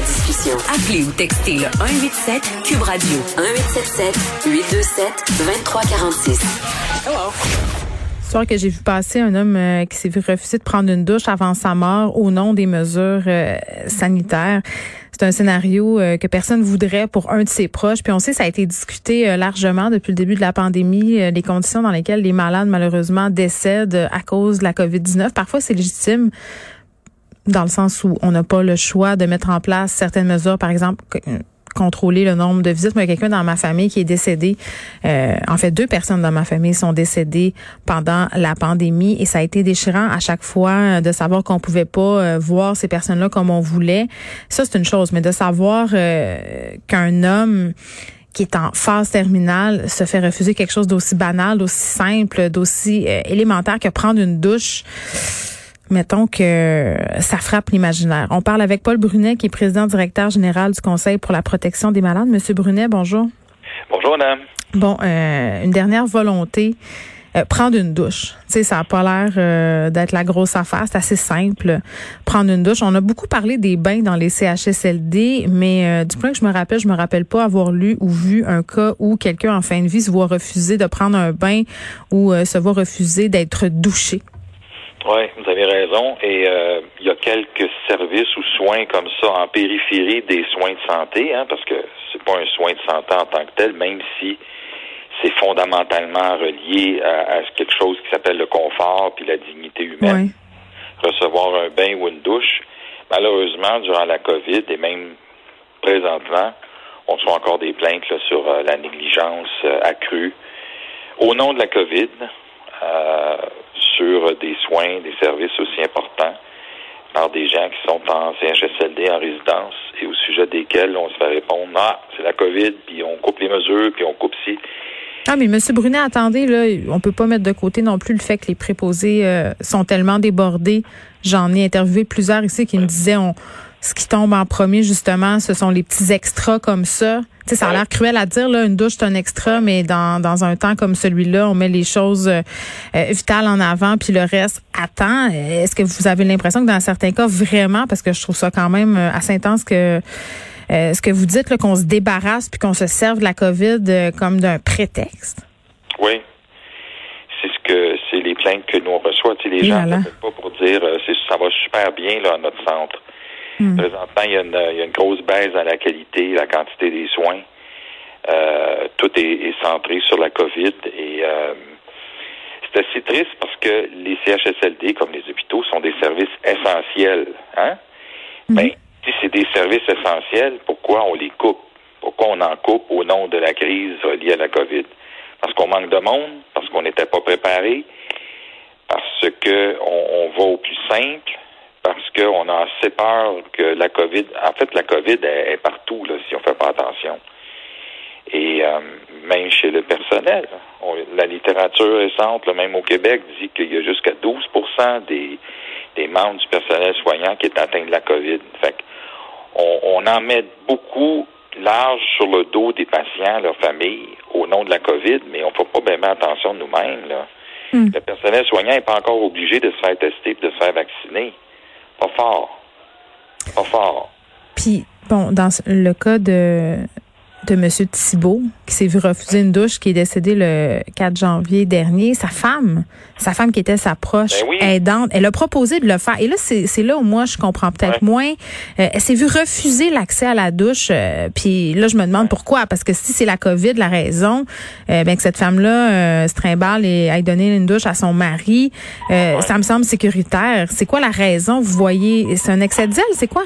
La discussion. Appelez ou textez le 187 Cube Radio 1877 827 2346. Hello. Soir que j'ai vu passer un homme euh, qui s'est vu refuser de prendre une douche avant sa mort au nom des mesures euh, sanitaires. C'est un scénario euh, que personne voudrait pour un de ses proches. Puis on sait, ça a été discuté largement depuis le début de la pandémie, les conditions dans lesquelles les malades malheureusement décèdent à cause de la COVID-19. Parfois, c'est légitime dans le sens où on n'a pas le choix de mettre en place certaines mesures, par exemple contrôler le nombre de visites. Moi, quelqu'un dans ma famille qui est décédé. Euh, en fait, deux personnes dans ma famille sont décédées pendant la pandémie et ça a été déchirant à chaque fois de savoir qu'on pouvait pas euh, voir ces personnes-là comme on voulait. Ça, c'est une chose, mais de savoir euh, qu'un homme qui est en phase terminale se fait refuser quelque chose d'aussi banal, d'aussi simple, d'aussi élémentaire que prendre une douche mettons que ça frappe l'imaginaire. On parle avec Paul Brunet, qui est président directeur général du Conseil pour la protection des malades. Monsieur Brunet, bonjour. Bonjour, madame. Bon, euh, une dernière volonté. Euh, prendre une douche. Tu sais, ça n'a pas l'air euh, d'être la grosse affaire. C'est assez simple. Prendre une douche. On a beaucoup parlé des bains dans les CHSLD, mais du point que je me rappelle, je me rappelle pas avoir lu ou vu un cas où quelqu'un en fin de vie se voit refuser de prendre un bain ou se voit refuser d'être douché. Oui, vous avez raison. Et euh, il y a quelques services ou soins comme ça en périphérie des soins de santé, hein, parce que c'est pas un soin de santé en tant que tel, même si c'est fondamentalement relié à, quelque chose qui s'appelle le confort puis la dignité humaine. Recevoir un bain ou une douche. Malheureusement, durant la COVID et même présentement, on reçoit encore des plaintes sur euh, la négligence euh, accrue au nom de la COVID. Euh, sur des soins, des services aussi importants par des gens qui sont en CHSLD, en résidence, et au sujet desquels on se fait répondre Ah, c'est la COVID, puis on coupe les mesures, puis on coupe ci. Ah, mais M. Brunet, attendez, là, on peut pas mettre de côté non plus le fait que les préposés euh, sont tellement débordés. J'en ai interviewé plusieurs ici qui me disaient on ce qui tombe en premier, justement, ce sont les petits extras comme ça. Sais, ça a l'air cruel à dire, là, une douche, c'est un extra, mais dans, dans un temps comme celui-là, on met les choses euh, euh, vitales en avant, puis le reste attend. Est-ce que vous avez l'impression que dans certains cas, vraiment, parce que je trouve ça quand même euh, assez intense que ce que vous dites, qu'on se débarrasse puis qu'on se serve de la COVID comme d'un prétexte? Oui. C'est ce que c'est les plaintes que nous on reçoit. Tu sais, les gens ne pas pour dire ça va super bien là à notre centre. Hmm. Présentement, il y, a une, grosse baisse dans la qualité, la quantité des soins. Euh, tout est, centré sur la COVID et euh, c'est assez triste parce que les CHSLD, comme les hôpitaux, sont des services essentiels. Hein? Hmm. Ben, si c'est des services essentiels, pourquoi on les coupe? Pourquoi on en coupe au nom de la crise liée à la COVID? Parce qu'on manque de monde, parce qu'on n'était pas préparé, parce qu'on on va au plus simple, parce qu'on a assez peur que la COVID, en fait, la COVID est, partout, là, si on fait pas attention. Et euh, même chez le personnel, la littérature récente, même au Québec, dit qu'il y a jusqu'à 12 des, des membres du personnel soignant qui est atteint de la COVID. Fait on, on en met beaucoup large sur le dos des patients, leurs familles, au nom de la COVID, mais on ne fait pas bien attention de nous-mêmes. Hmm. Le personnel soignant n'est pas encore obligé de se faire tester et de se faire vacciner. Pas fort. Pas fort. Puis, bon, dans le cas de, de M. Thibault, qui s'est vu refuser une douche, qui est décédé le 4 janvier dernier, sa femme, sa femme qui était sa proche ben aidante, elle a proposé de le faire. Et là, c'est là où moi, je comprends peut-être moins. Euh, elle s'est vue refuser l'accès à la douche. Euh, puis là, je me demande pourquoi. Parce que si c'est la COVID, la raison, euh, ben que cette femme-là se trimballe et aille donner une douche à son mari, ça me semble sécuritaire. C'est quoi la raison? Vous voyez, c'est un excès de zèle, c'est quoi?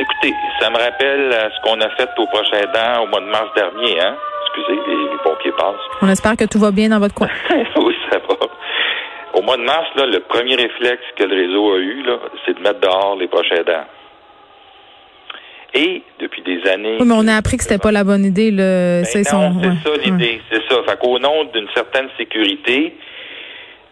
Écoutez, ça me rappelle ce qu'on a fait au prochain dent au mois de mars dernier, hein? Excusez, les, pompiers passent. On espère que tout va bien dans votre coin. oui, ça va. Au mois de mars, là, le premier réflexe que le réseau a eu, là, c'est de mettre dehors les prochains dents. Et depuis des années. Oui, mais on a appris que c'était pas la bonne idée. Le... Ben c'est ça l'idée. C'est ça. Fait qu'au nom d'une certaine sécurité,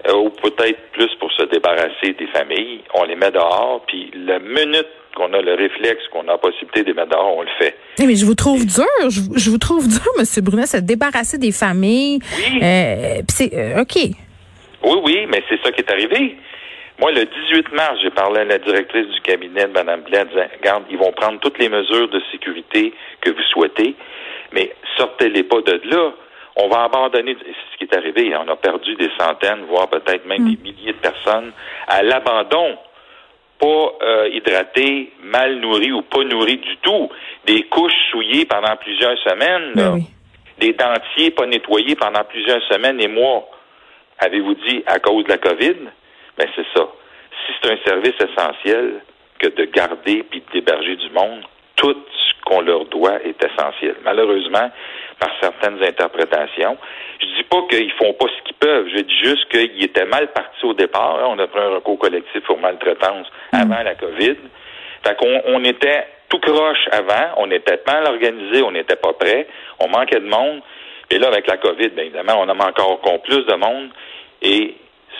euh, ou peut-être plus pour se débarrasser des familles, on les met dehors, puis la minute qu'on a le réflexe, qu'on a la possibilité de les mettre dehors, on le fait. mais je vous trouve dur, je, vous trouve dur, M. Brunet, se débarrasser des familles. Oui. Euh, c'est euh, OK. Oui, oui, mais c'est ça qui est arrivé. Moi, le 18 mars, j'ai parlé à la directrice du cabinet de Mme Blais, en disant, regarde, ils vont prendre toutes les mesures de sécurité que vous souhaitez, mais sortez-les pas de là. On va abandonner, c'est ce qui est arrivé, on a perdu des centaines, voire peut-être même mm. des milliers de personnes à l'abandon pas euh, hydratées, mal nourries ou pas nourries du tout, des couches souillées pendant plusieurs semaines, ben des dentiers pas nettoyés pendant plusieurs semaines et mois. Avez-vous dit à cause de la COVID? Ben c'est ça. Si c'est un service essentiel que de garder puis d'héberger du monde, tout ce qu'on leur doit est essentiel. Malheureusement, par certaines interprétations, je dis pas qu'ils font pas ce qu'ils peuvent. Je dis juste qu'ils étaient mal partis au départ. On a pris un recours collectif pour maltraitance mm. avant la COVID. Fait qu'on on était tout croche avant. On était mal organisé. On n'était pas prêt. On manquait de monde. Et là, avec la COVID, bien évidemment, on a encore, encore plus de monde. Et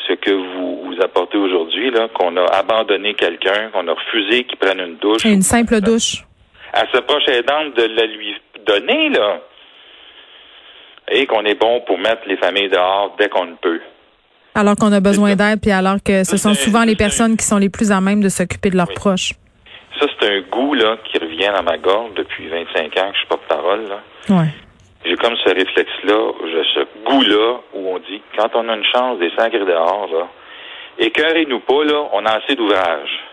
ce que vous, vous apportez aujourd'hui, là, qu'on a abandonné quelqu'un, qu'on a refusé qu'il prenne une douche. Une simple douche. À ce proche aidante de la lui donner, là et qu'on est bon pour mettre les familles dehors dès qu'on le peut. Alors qu'on a besoin d'aide, puis alors que ce sont souvent les personnes qui sont les plus à même de s'occuper de leurs proches. Ça, c'est un goût là, qui revient dans ma gorge depuis 25 ans que je suis porte-parole. Ouais. J'ai comme ce réflexe-là, ce goût-là, où on dit, quand on a une chance des sacrés dehors, là, écœurez-nous pas, là, on a assez d'ouvrages.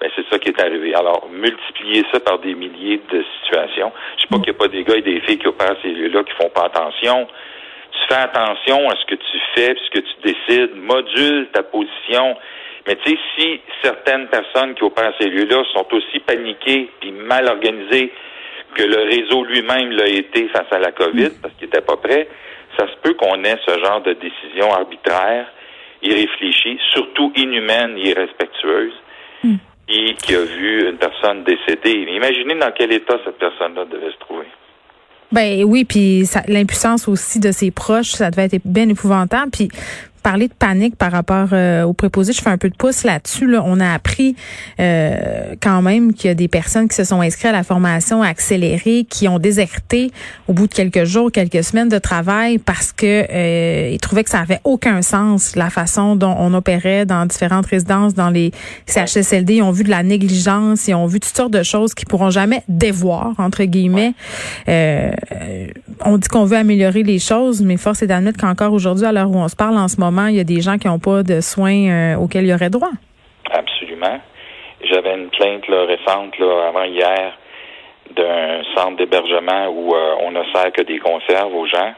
Ben, c'est ça qui est arrivé. Alors, multiplier ça par des milliers de situations. Je sais pas qu'il n'y a pas des gars et des filles qui opèrent ces lieux-là qui font pas attention. Tu fais attention à ce que tu fais, ce que tu décides, module ta position. Mais tu sais, si certaines personnes qui opèrent ces lieux-là sont aussi paniquées puis mal organisées que le réseau lui-même l'a été face à la COVID parce qu'il n'était pas prêt, ça se peut qu'on ait ce genre de décision arbitraire, irréfléchie, surtout inhumaine et irrespectueuse. Hmm qui, a vu une personne décédée. Imaginez dans quel état cette personne-là devait se trouver. Ben oui, puis l'impuissance aussi de ses proches, ça devait être bien épouvantable. Puis parler de panique par rapport euh, aux je fais un peu de pouce là-dessus. Là. On a appris euh, quand même qu'il y a des personnes qui se sont inscrites à la formation accélérée, qui ont déserté au bout de quelques jours, quelques semaines de travail parce que euh, ils trouvaient que ça avait aucun sens la façon dont on opérait dans différentes résidences, dans les CHSLD. Ils ont vu de la négligence, ils ont vu toutes sortes de choses qui pourront jamais dévoir entre guillemets. Euh, on dit qu'on veut améliorer les choses, mais force est d'admettre qu'encore aujourd'hui, à l'heure où on se parle en ce moment il y a des gens qui n'ont pas de soins euh, auxquels ils auraient droit. Absolument. J'avais une plainte récente, avant hier, d'un centre d'hébergement où euh, on ne sert que des conserves aux gens,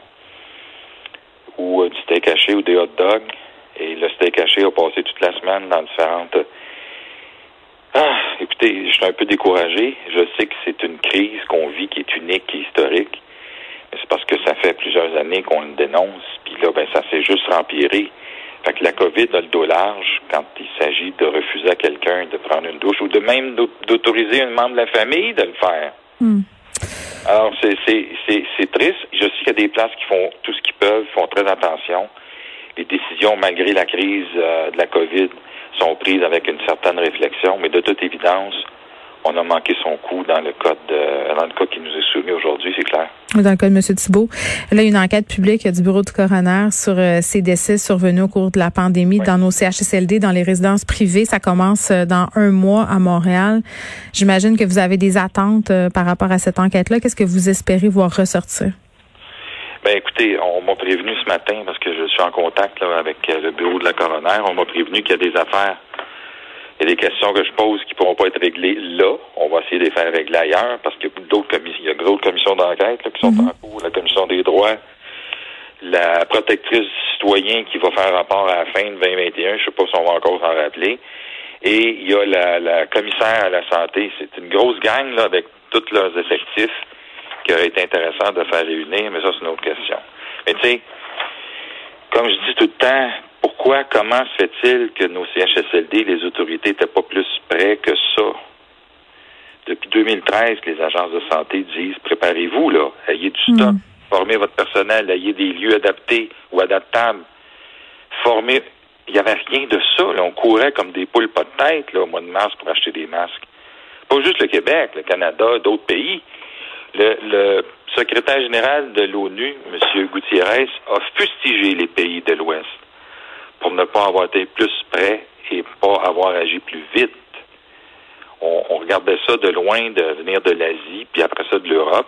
ou euh, du steak haché ou des hot dogs. Et le steak haché a passé toute la semaine dans différentes. Ah, écoutez, je suis un peu découragé. Je sais que c'est une crise qu'on vit qui est unique, qui est historique c'est parce que ça fait plusieurs années qu'on le dénonce, puis là, ben, ça s'est juste empiré. Fait que la COVID a le dos large quand il s'agit de refuser à quelqu'un de prendre une douche ou de même d'autoriser un membre de la famille de le faire. Hmm. Alors, c'est triste. Je sais qu'il y a des places qui font tout ce qu'ils peuvent, font très attention. Les décisions, malgré la crise euh, de la COVID, sont prises avec une certaine réflexion, mais de toute évidence, on a manqué son coup dans le code dans le cas qui nous est soumis aujourd'hui, c'est clair. Dans le cas de M. Thibault. Là, il y a une enquête publique du bureau du coroner sur euh, ces décès survenus au cours de la pandémie dans nos CHSLD, dans les résidences privées. Ça commence euh, dans un mois à Montréal. J'imagine que vous avez des attentes euh, par rapport à cette enquête-là. Qu'est-ce que vous espérez voir ressortir? Ben écoutez, on m'a prévenu ce matin parce que je suis en contact avec le bureau de la coroner. On m'a prévenu qu'il y a des affaires il y a des questions que je pose qui ne pourront pas être réglées là. On va essayer de les faire régler ailleurs parce qu'il y a d'autres commissions. Il y a d'autres commissions d'enquête qui sont mhm. en cours, la commission des droits, la protectrice du citoyen qui va faire rapport à la fin de 2021. Je ne sais pas si on va encore s'en rappeler. Et il y a la, commissaire à la santé. C'est une grosse gang là, avec tous leurs effectifs qui aurait été intéressant de faire réunir, mais ça, c'est une autre question. Mais tu sais, comme je dis tout le temps, pourquoi, comment se fait-il que nos CHSLD, les autorités n'étaient pas plus prêts que ça? Depuis 2013 que les agences de santé disent préparez-vous, là, ayez du stock, mm. formez votre personnel, ayez des lieux adaptés ou adaptables, formez. Il n'y avait rien de ça. On courait comme des poules pas de tête là, au mois de mars pour acheter des masques. Pas juste le Québec, le Canada, d'autres pays. Le, le secrétaire général de l'ONU, M. Gutiérrez, a fustigé les pays de l'Ouest pour ne pas avoir été plus prêts et pas avoir agi plus vite. On, regardait ça de loin, de venir de l'Asie, puis après ça de l'Europe.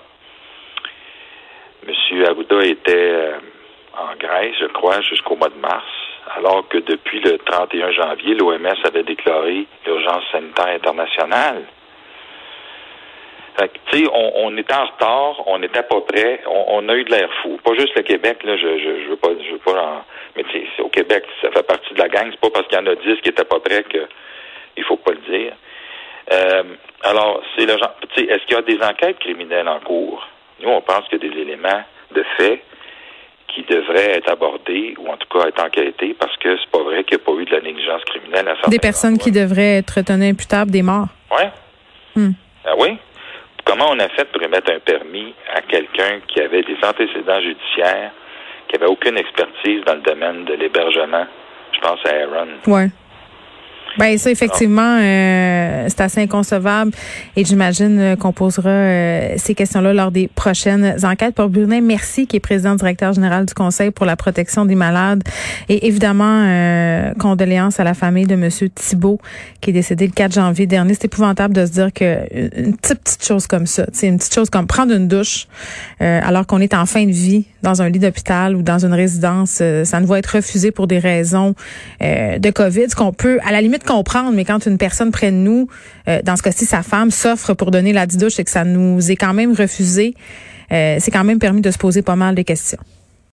M. Aouda était euh, en Grèce, je crois, jusqu'au mois de mars, alors que depuis le 31 janvier, l'OMS avait déclaré l'urgence sanitaire internationale. Tu sais, on, on, était en retard, on n'était pas prêt, on, a eu de l'air fou. Pas juste le Québec, là, je, je, je veux pas, je veux pas en, mais c'est au Québec, ça fait partie de la gang. C'est pas parce qu'il y en a dix qui étaient pas prêts que il faut pas le dire. Euh, alors, c'est le genre. Est-ce qu'il y a des enquêtes criminelles en cours? Nous, on pense qu'il y a des éléments de fait qui devraient être abordés ou en tout cas être enquêtés parce que c'est pas vrai qu'il n'y a pas eu de la négligence criminelle à Des personnes qui devraient être tenues imputables des morts? Ouais. Hmm. Ah oui? Comment on a fait pour émettre un permis à quelqu'un qui avait des antécédents judiciaires qui avait aucune expertise dans le domaine de l'hébergement? Je pense à Aaron. Ouais. Ben ça effectivement euh, c'est assez inconcevable et j'imagine euh, qu'on posera euh, ces questions-là lors des prochaines enquêtes. Pour Brunet, merci qui est président directeur général du Conseil pour la protection des malades et évidemment condoléances à la famille de monsieur Thibault qui est décédé le 4 janvier dernier. C'est épouvantable de se dire que une petite petite chose comme ça, c'est une petite chose comme prendre une douche alors qu'on est en fin de vie dans un lit d'hôpital ou dans une résidence, ça ne va être refusé pour des raisons de Covid, ce qu'on peut à la limite comprendre, mais quand une personne près de nous, euh, dans ce cas-ci sa femme, s'offre pour donner la didouche et que ça nous est quand même refusé, euh, c'est quand même permis de se poser pas mal de questions.